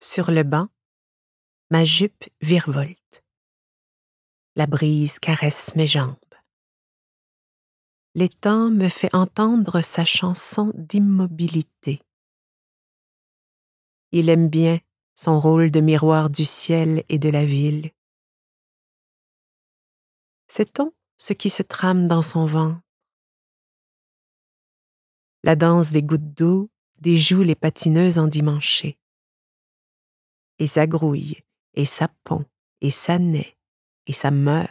Sur le banc, ma jupe virevolte. La brise caresse mes jambes. L'étang me fait entendre sa chanson d'immobilité. Il aime bien son rôle de miroir du ciel et de la ville. Sait-on ce qui se trame dans son ventre? La danse des gouttes d'eau déjoue les patineuses endimanchées et ça grouille, et ça pond, et ça naît, et ça meurt.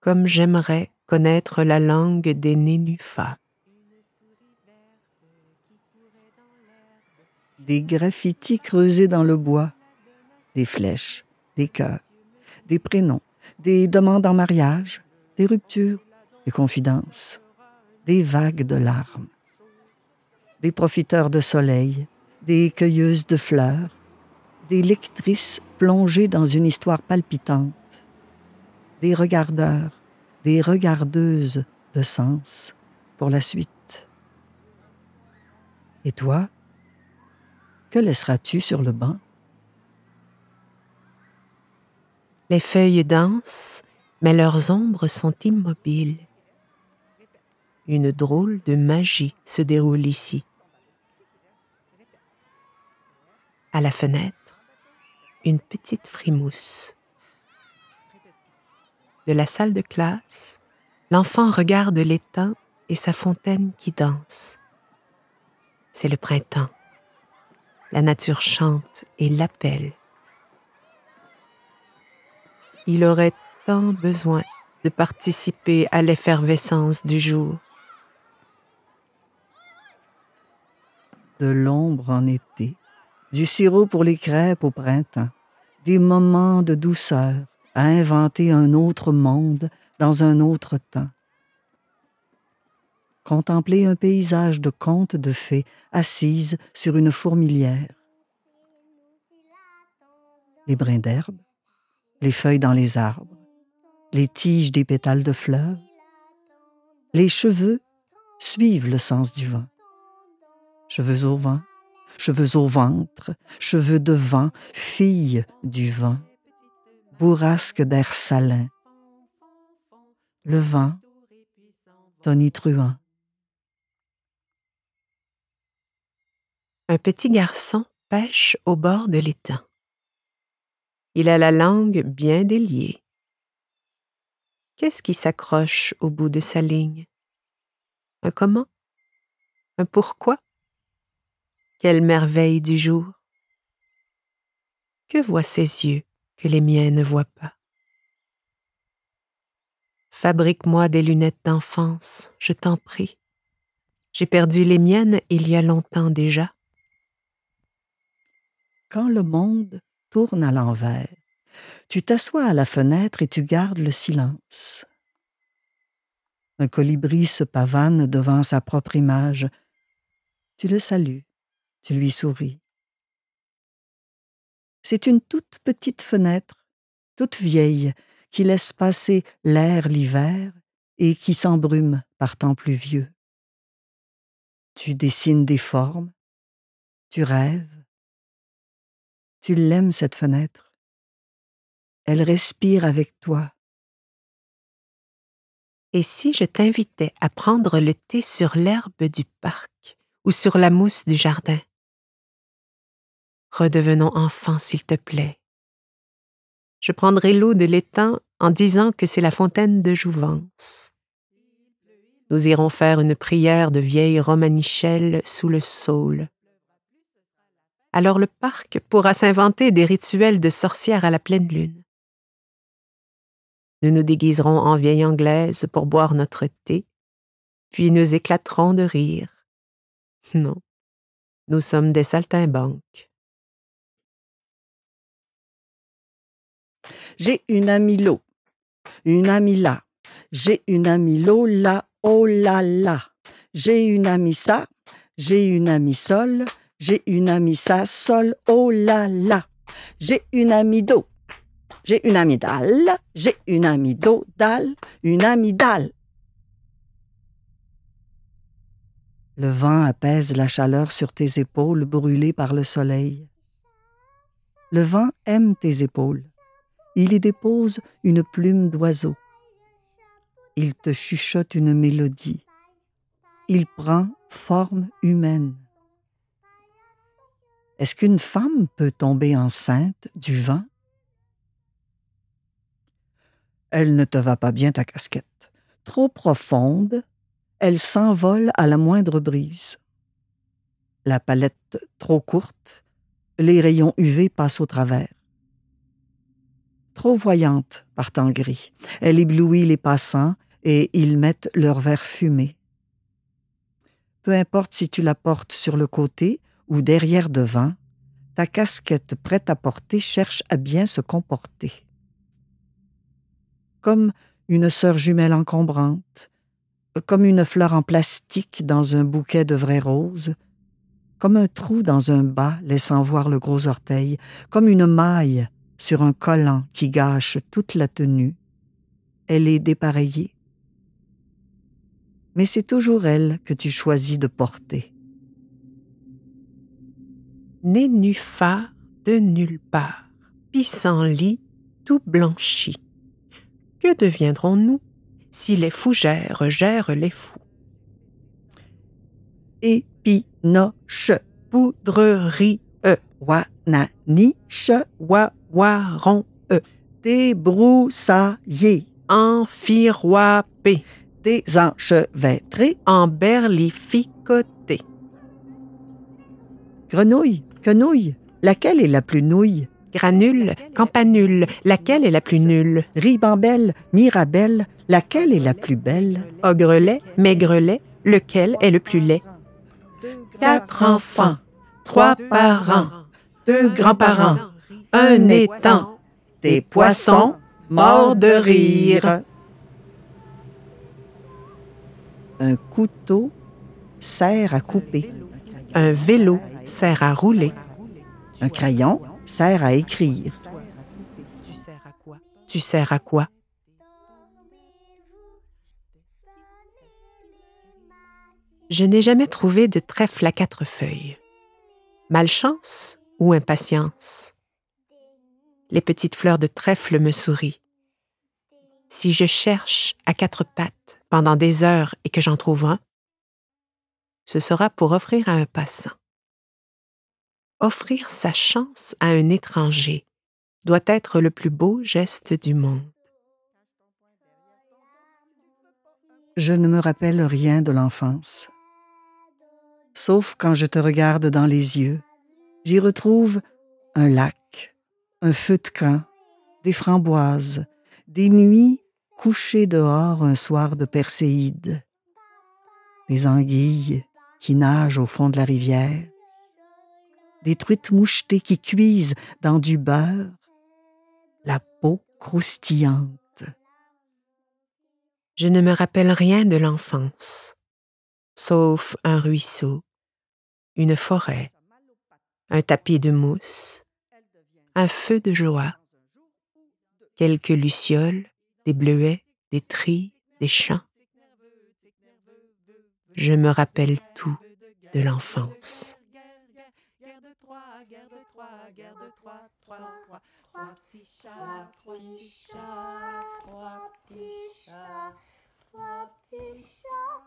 Comme j'aimerais connaître la langue des nénuphars. Des graffitis creusés dans le bois, des flèches, des cœurs, des prénoms, des demandes en mariage, des ruptures, des confidences, des vagues de larmes, des profiteurs de soleil, des cueilleuses de fleurs, des lectrices plongées dans une histoire palpitante, des regardeurs, des regardeuses de sens pour la suite. Et toi, que laisseras-tu sur le banc? Les feuilles dansent, mais leurs ombres sont immobiles. Une drôle de magie se déroule ici. À la fenêtre, une petite frimousse. De la salle de classe, l'enfant regarde l'étang et sa fontaine qui danse. C'est le printemps. La nature chante et l'appelle. Il aurait tant besoin de participer à l'effervescence du jour. De l'ombre en été, du sirop pour les crêpes au printemps, des moments de douceur à inventer un autre monde dans un autre temps. Contempler un paysage de contes de fées assise sur une fourmilière. Les brins d'herbe, les feuilles dans les arbres, les tiges des pétales de fleurs, les cheveux suivent le sens du vent. Cheveux au vent, cheveux au ventre, cheveux de vent, fille du vent, bourrasque d'air salin. Le vent, tonitruant. Un petit garçon pêche au bord de l'étang. Il a la langue bien déliée. Qu'est-ce qui s'accroche au bout de sa ligne? Un comment? Un pourquoi? Quelle merveille du jour. Que voient ses yeux que les miens ne voient pas? Fabrique-moi des lunettes d'enfance, je t'en prie. J'ai perdu les miennes il y a longtemps déjà. Quand le monde tourne à l'envers, tu t'assois à la fenêtre et tu gardes le silence. Un colibri se pavane devant sa propre image. Tu le salues. Tu lui souris. C'est une toute petite fenêtre, toute vieille, qui laisse passer l'air l'hiver et qui s'embrume par temps pluvieux. Tu dessines des formes, tu rêves, tu l'aimes cette fenêtre. Elle respire avec toi. Et si je t'invitais à prendre le thé sur l'herbe du parc ou sur la mousse du jardin? Redevenons enfants, s'il te plaît. Je prendrai l'eau de l'étang en disant que c'est la fontaine de jouvence. Nous irons faire une prière de vieille romanichelle sous le saule. Alors le parc pourra s'inventer des rituels de sorcières à la pleine lune. Nous nous déguiserons en vieille anglaise pour boire notre thé, puis nous éclaterons de rire. Non, nous sommes des saltimbanques. J'ai une l'eau, une amie là. J'ai une l'eau là, oh là là. J'ai une amie ça, j'ai une amie sol, j'ai une amie ça, sol, oh là là. J'ai une amie d'eau, j'ai une amie dalle, j'ai une amie d'eau, dalle, une amie dalle. Le vent apaise la chaleur sur tes épaules brûlées par le soleil. Le vent aime tes épaules. Il y dépose une plume d'oiseau. Il te chuchote une mélodie. Il prend forme humaine. Est-ce qu'une femme peut tomber enceinte du vent? Elle ne te va pas bien ta casquette. Trop profonde, elle s'envole à la moindre brise. La palette trop courte, les rayons UV passent au travers. Trop voyante par temps gris, elle éblouit les passants et ils mettent leur verre fumé. Peu importe si tu la portes sur le côté ou derrière devant, ta casquette prête à porter cherche à bien se comporter. Comme une sœur jumelle encombrante, comme une fleur en plastique dans un bouquet de vraies roses, comme un trou dans un bas laissant voir le gros orteil, comme une maille sur un collant qui gâche toute la tenue. Elle est dépareillée. Mais c'est toujours elle que tu choisis de porter. Nénuphar de nulle part, pissenlit tout blanchi. Que deviendrons-nous si les fougères gèrent les fous? Épinoche, poudrerie, e, wananiche, wawaron, e, débroussaillé, enfiroipé, désenchevêtré, emberlificoté. Grenouille, quenouille, laquelle est la plus nouille? Granule, campanule, laquelle est la plus nulle? Ribambelle, mirabelle, laquelle est la plus belle? Ogrelet, maigrelet, lequel est le plus laid? Quatre enfants, trois parents, deux grands-parents, un étang, des poissons morts de rire. Un couteau sert à couper. Un vélo sert à rouler. Un crayon sert à écrire. Tu sers à quoi? Tu sers à quoi? Je n'ai jamais trouvé de trèfle à quatre feuilles. Malchance ou impatience? Les petites fleurs de trèfle me sourient. Si je cherche à quatre pattes pendant des heures et que j'en trouve un, ce sera pour offrir à un passant offrir sa chance à un étranger doit être le plus beau geste du monde. Je ne me rappelle rien de l'enfance. Sauf quand je te regarde dans les yeux, j'y retrouve un lac, un feu de camp, des framboises, des nuits couchées dehors un soir de Perséide, des anguilles qui nagent au fond de la rivière, des truites mouchetées qui cuisent dans du beurre, la peau croustillante. Je ne me rappelle rien de l'enfance, sauf un ruisseau, une forêt, un tapis de mousse, un feu de joie, quelques lucioles, des bleuets, des trilles, des chants. Je me rappelle tout de l'enfance trois, petits chats, trois petits chats.